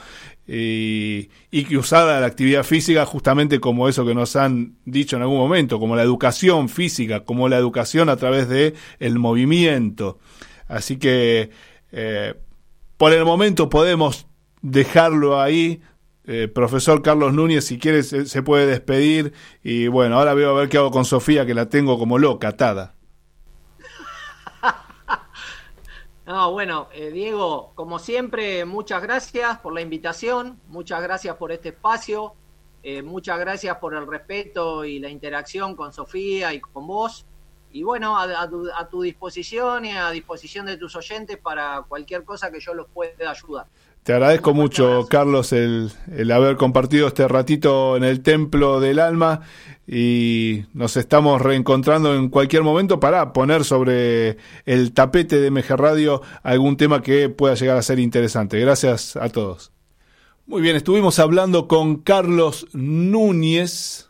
Y, que usada la actividad física justamente como eso que nos han dicho en algún momento, como la educación física, como la educación a través de el movimiento. Así que eh, por el momento podemos dejarlo ahí. Eh, profesor Carlos Núñez, si quiere, se, se puede despedir. Y bueno, ahora veo a ver qué hago con Sofía, que la tengo como loca, atada. No, bueno, eh, Diego, como siempre, muchas gracias por la invitación, muchas gracias por este espacio, eh, muchas gracias por el respeto y la interacción con Sofía y con vos. Y bueno, a, a tu, a tu disposición y a disposición de tus oyentes para cualquier cosa que yo los pueda ayudar. Te agradezco mucho, abrazo. Carlos, el, el haber compartido este ratito en el Templo del Alma y nos estamos reencontrando en cualquier momento para poner sobre el tapete de MG Radio algún tema que pueda llegar a ser interesante. Gracias a todos. Muy bien, estuvimos hablando con Carlos Núñez.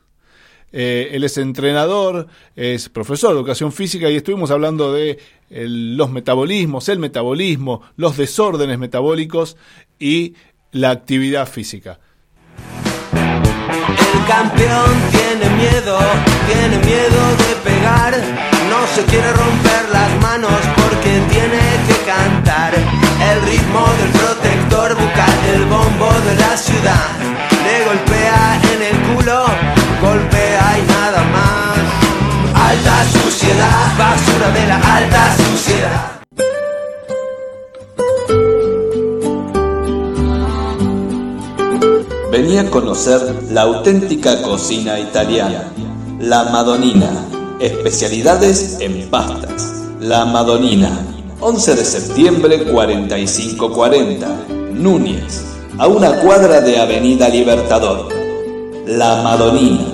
Eh, él es entrenador, es profesor de educación física y estuvimos hablando de el- los metabolismos, el metabolismo, los desórdenes metabólicos y la actividad física. El campeón tiene miedo, tiene miedo de pegar. No se quiere romper las manos porque tiene que cantar. El ritmo del protector bucal, el bombo de la ciudad. Le golpea en el culo, golpea y nada más. Suciedad, basura de la alta suciedad. Venía a conocer la auténtica cocina italiana, la Madonina, especialidades en pastas. La Madonina, 11 de septiembre 4540, Núñez, a una cuadra de Avenida Libertador. La Madonina.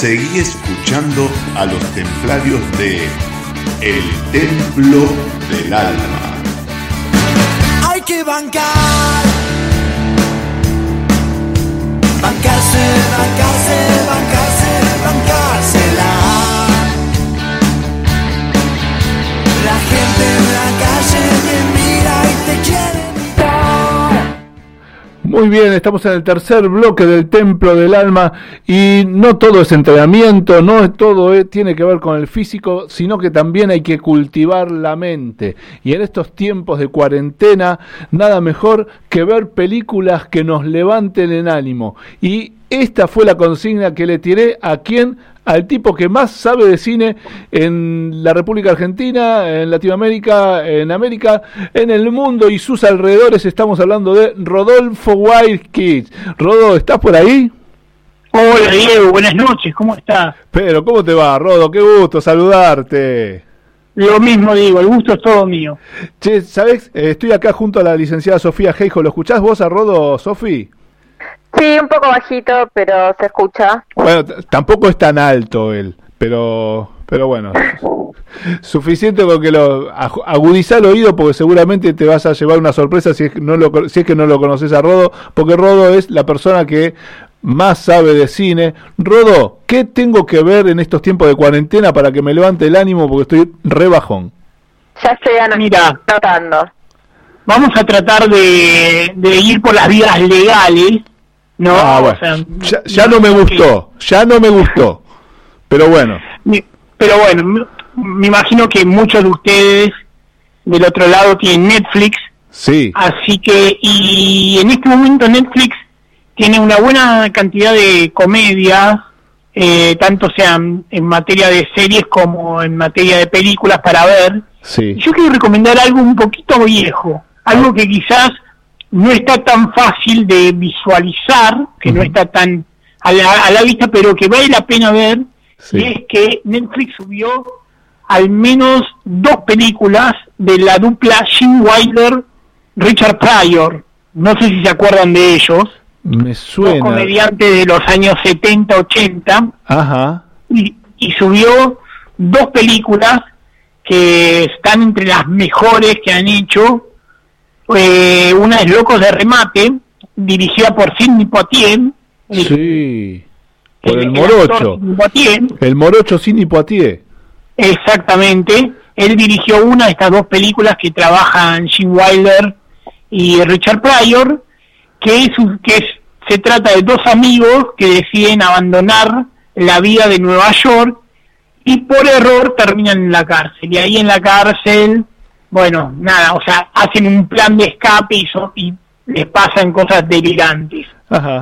Seguí escuchando a los templarios de El Templo del Alma. Hay que bancar. Bancarse, bancarse, bancarse, bancársela. La gente en la calle te mira y te quiere. Muy bien, estamos en el tercer bloque del Templo del Alma y no todo es entrenamiento, no todo eh, tiene que ver con el físico, sino que también hay que cultivar la mente. Y en estos tiempos de cuarentena, nada mejor que ver películas que nos levanten en ánimo. Y esta fue la consigna que le tiré a quien al tipo que más sabe de cine en la República Argentina, en Latinoamérica, en América, en el mundo y sus alrededores. Estamos hablando de Rodolfo Kids. Rodo, ¿estás por ahí? Hola Diego, buenas noches, ¿cómo estás? Pero, ¿cómo te va, Rodo? Qué gusto saludarte. Lo mismo digo, el gusto es todo mío. Che, ¿sabes? Eh, estoy acá junto a la licenciada Sofía Geijo. ¿Lo escuchás vos a Rodo, Sofi? Sí, un poco bajito, pero se escucha. Bueno, tampoco es tan alto él, pero pero bueno, suficiente con que lo agudizar el oído porque seguramente te vas a llevar una sorpresa si es, no lo, si es que no lo conoces a Rodo, porque Rodo es la persona que más sabe de cine. Rodo, ¿qué tengo que ver en estos tiempos de cuarentena para que me levante el ánimo porque estoy re bajón? Ya estoy Mira, tratando. Vamos a tratar de, de ir por las vías legales no, ah, ya, no me gustó, ya no me gustó. Pero bueno. Pero bueno, me imagino que muchos de ustedes del otro lado tienen Netflix. Sí. Así que, y en este momento Netflix tiene una buena cantidad de comedias, eh, tanto sean en materia de series como en materia de películas para ver. Sí. Yo quiero recomendar algo un poquito viejo, algo que quizás no está tan fácil de visualizar, que no está tan a la, vista, pero que vale la pena ver, y es que Netflix subió al menos dos películas de la dupla Jim Wilder, Richard Pryor. No sé si se acuerdan de ellos. Me suena. Dos comediantes de los años 70, 80. Ajá. Y, y subió dos películas que están entre las mejores que han hecho eh, una es Locos de Remate, dirigida por Sidney Poitier. Sí, por el, morocho. El, morocho Sidney Poitier. Exactamente. Él dirigió una de estas dos películas que trabajan Jim Wilder y Richard Pryor, que es que se trata de dos amigos que deciden abandonar la vida de Nueva York y por error terminan en la cárcel. Y ahí en la cárcel bueno, nada, o sea, hacen un plan de escape y, y les pasan cosas delirantes.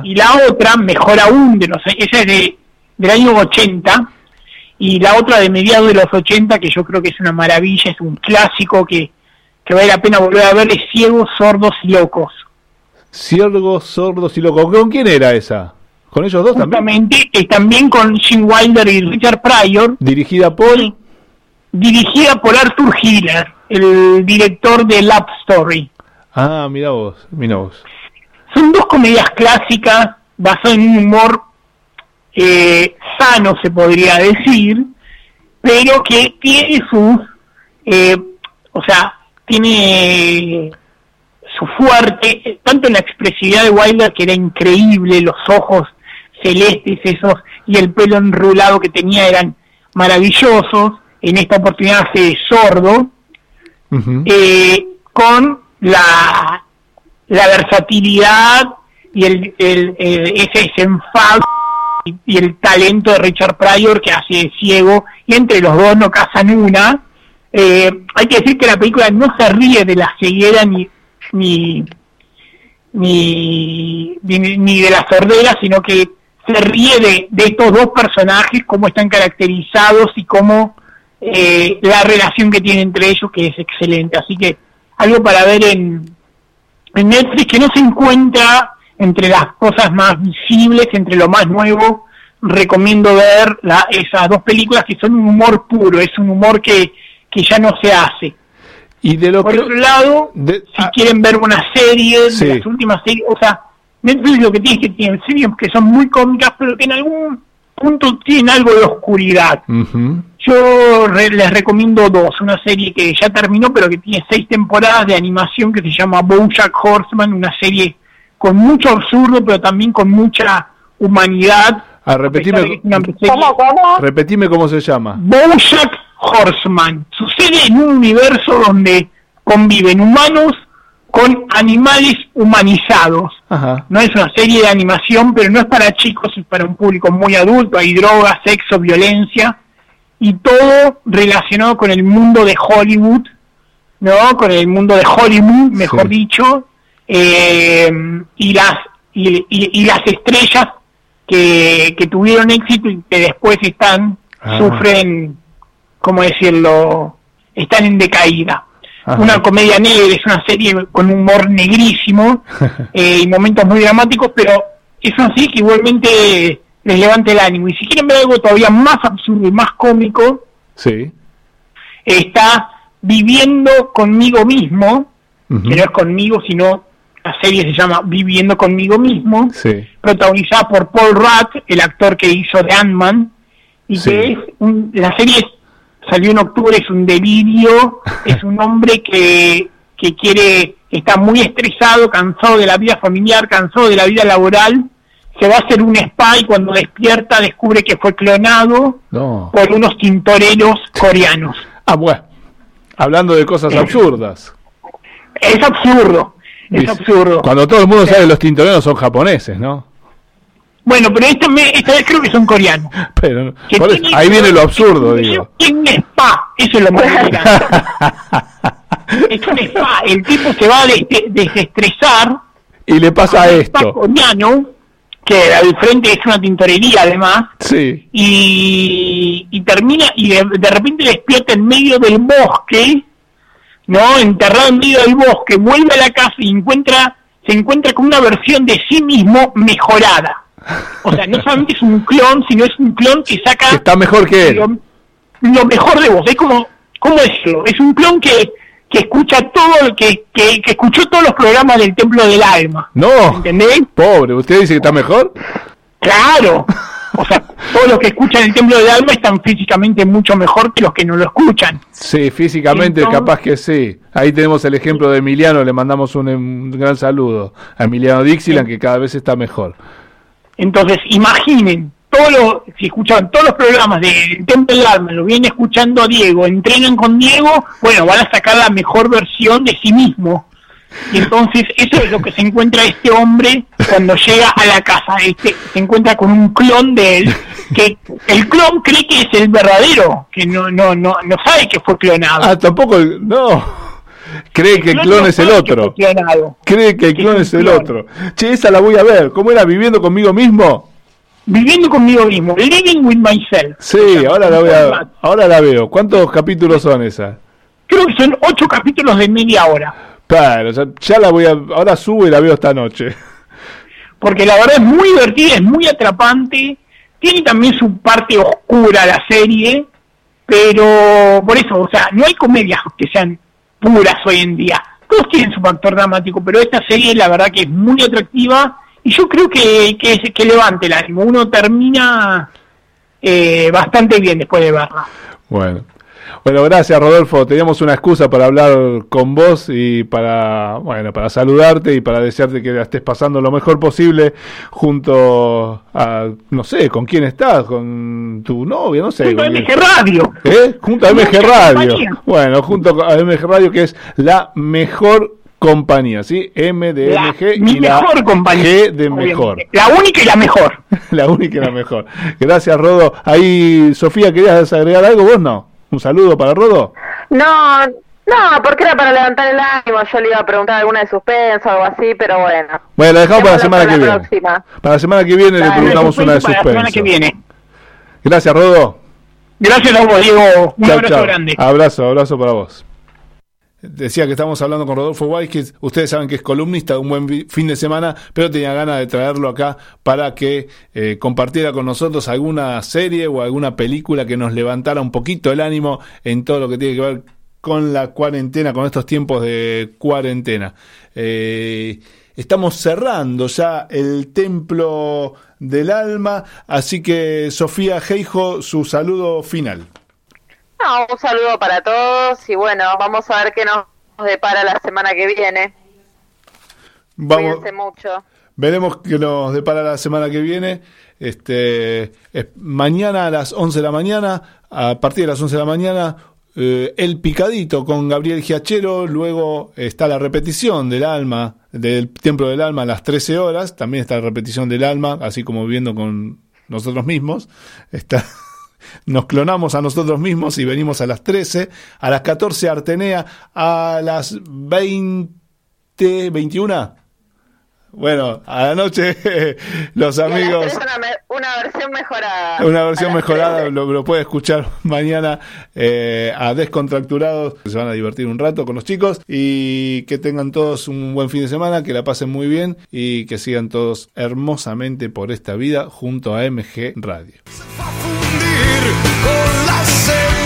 Y la otra, mejor aún, de los, esa es de, del año 80, y la otra de mediados de los 80, que yo creo que es una maravilla, es un clásico que, que vale la pena volver a ver, es Ciegos, Sordos y Locos. Ciegos, Sordos y Locos. ¿Con quién era esa? ¿Con ellos dos también? también con Jim Wilder y Richard Pryor. Dirigida por... dirigida por Arthur Hiller, el director de Love Story. Ah, mira vos, mira vos. Son dos comedias clásicas basadas en un humor eh, sano, se podría decir, pero que tiene sus, eh, o sea, tiene su fuerte, eh, tanto en la expresividad de Wilder, que era increíble, los ojos celestes esos y el pelo enrulado que tenía eran maravillosos, en esta oportunidad hace sordo, eh, con la, la versatilidad y el, el, ese desenfado y, el talento de Richard Pryor que hace ciego y entre los dos no casan una. Eh, hay que decir que la película no se ríe de la ceguera ni ni ni, ni, de la sordera, sino que se ríe de, de estos dos personajes, cómo están caracterizados y cómo eh, la relación que tiene entre ellos, que es excelente. Así que algo para ver en, en Netflix que no se encuentra entre las cosas más visibles, entre lo más nuevo, recomiendo ver la, esas dos películas que son un humor puro, es un humor que, que ya no se hace. Y de lo Por otro lado, si ah, quieren ver una serie, de las últimas series, o sea, Netflix lo que tiene es que tienen series que son muy cómicas, pero que en algún punto tienen algo de oscuridad. Yo les recomiendo dos, una serie que ya terminó, pero que tiene seis temporadas de animación que se llama BoJack Horseman, una serie con mucho absurdo, pero también con mucha humanidad. Ah, repetime, ¿Cómo, repetime cómo se llama. BoJack Horseman. Sucede en un universo donde conviven humanos con animales humanizados. No es una serie de animación, pero no es para chicos, es para un público muy adulto. Hay drogas, sexo, violencia y todo relacionado con el mundo de Hollywood, ¿no? Con el mundo de Hollywood, mejor dicho, eh, y las y, las estrellas que, que, tuvieron éxito y que después están ah. sufren, ¿cómo decirlo? Están en decaída. Una comedia negra, es una serie con humor negrísimo eh, y momentos muy dramáticos, pero es así que igualmente les levante el ánimo. Y si quieren ver algo todavía más absurdo y más cómico, sí. está Viviendo conmigo mismo, que no es conmigo, sino la serie se llama Viviendo conmigo mismo, protagonizada por Paul Rudd, el actor que hizo de Ant-Man, y que es la serie salió en octubre, es un delirio, es un hombre que, que quiere, está muy estresado, cansado de la vida familiar, cansado de la vida laboral, se va a hacer un spa y cuando despierta descubre que fue clonado por unos tintoreros coreanos. Ah, bueno. Hablando de cosas absurdas. Es absurdo, es absurdo. Cuando todo el mundo sabe que los tintoreros son japoneses, ¿no? Bueno, pero esta, esta vez creo que son coreanos. Pero, ahí viene lo absurdo, digo. Es un spa, eso es lo más Es un spa, el tipo se va a desestresar. Y le pasa esto. coreano, que al frente es una tintorería además. Sí. Y, y termina, y de, repente despierta en medio del bosque, ¿no? Enterrado en medio del bosque, vuelve a la casa y encuentra, se encuentra con una versión de sí mismo mejorada. O sea, no solamente es un clon, sino es un clon que saca... está mejor que él. Lo, mejor de vos. Es como, ¿cómo decirlo? Es un clon que, que escucha todo, que, que, que escuchó todos los programas del Templo del Alma. No. ¿Entendés? Pobre, ¿usted dice que está mejor? Claro. O sea, todos los que escuchan el Templo del Alma están físicamente mucho mejor que los que no lo escuchan. Sí, físicamente capaz que sí. Ahí tenemos el ejemplo de Emiliano, le mandamos un, un gran saludo a Emiliano Dixieland, que cada vez está mejor. Entonces, imaginen, todo si escuchan todos los programas de Templo del Alma, lo vienen escuchando a Diego, entrenan con Diego, bueno, van a sacar la mejor versión de sí mismo. Y entonces eso es lo que se encuentra este hombre cuando llega a la casa. Este se encuentra con un clon de él que el clon cree que es el verdadero, que no no no no sabe que fue clonado. Ah, tampoco no. Cree que el clon es el otro. Cree que el clon es el otro. Che, esa la voy a ver. ¿Cómo era? ¿Viviendo conmigo mismo? Viviendo conmigo mismo. Living with myself. Sí, ahora la, a, ahora la veo. ¿Cuántos capítulos son esas? Creo que son ocho capítulos de media hora. Claro, ya, la voy a... Ahora subo y la veo esta noche. Porque la verdad es muy divertida, es muy atrapante. Tiene también su parte oscura la serie Pero por eso, o sea, no hay comedias que sean puras hoy en día. Todos tienen su factor dramático, pero esta serie la verdad que es muy atractiva y yo creo que, que, que levante el ánimo. Uno termina eh, bastante bien después de verla. Bueno, bueno, gracias Rodolfo. Teníamos una excusa para hablar con vos y para, bueno, para saludarte y para desearte que la estés pasando lo mejor posible junto a, no sé, ¿con quién estás? ¿Con tu novia? No sé. Junto a MG Radio. ¿Eh? Junto a MG Radio. Bueno, junto a MG Radio que es la mejor compañía, ¿sí? M de MG mi mejor compañía. G de mejor. La única y la mejor. la única y la mejor. Gracias, Rodo. Ahí, Sofía, ¿querías agregar algo? ¿Vos no? ¿Un saludo para Rodo? No, no, porque era para levantar el ánimo. Yo le iba a preguntar alguna de suspenso o algo así, pero bueno. Bueno, la dejamos para la semana que viene. Para la semana que viene le preguntamos una de suspenso. Para la semana que viene. Gracias, Rodo. Gracias a vos, Diego. Un abrazo grande. Abrazo, abrazo para vos. Decía que estamos hablando con Rodolfo Weiss, que ustedes saben que es columnista un buen fin de semana, pero tenía ganas de traerlo acá para que eh, compartiera con nosotros alguna serie o alguna película que nos levantara un poquito el ánimo en todo lo que tiene que ver con la cuarentena, con estos tiempos de cuarentena. Eh, estamos cerrando ya el templo del alma, así que Sofía Geijo, su saludo final un saludo para todos y bueno, vamos a ver qué nos depara la semana que viene. Vamos, Cuídense mucho. Veremos qué nos depara la semana que viene. Este, mañana a las 11 de la mañana, a partir de las 11 de la mañana, eh, El Picadito con Gabriel Giachero. Luego está la repetición del alma, del Templo del Alma a las 13 horas. También está la repetición del alma, así como viviendo con nosotros mismos. Está nos clonamos a nosotros mismos y venimos a las 13, a las 14 Artenea, a las 20, 21. Bueno, a la noche los amigos... Una, versión mejorada. Una versión mejorada, lo, lo, puede escuchar mañana eh, a Descontracturados. Se van a divertir un rato con los chicos y que tengan todos un buen fin de semana, que la pasen muy bien y que sigan todos hermosamente por esta vida junto a MG Radio. Con la esencia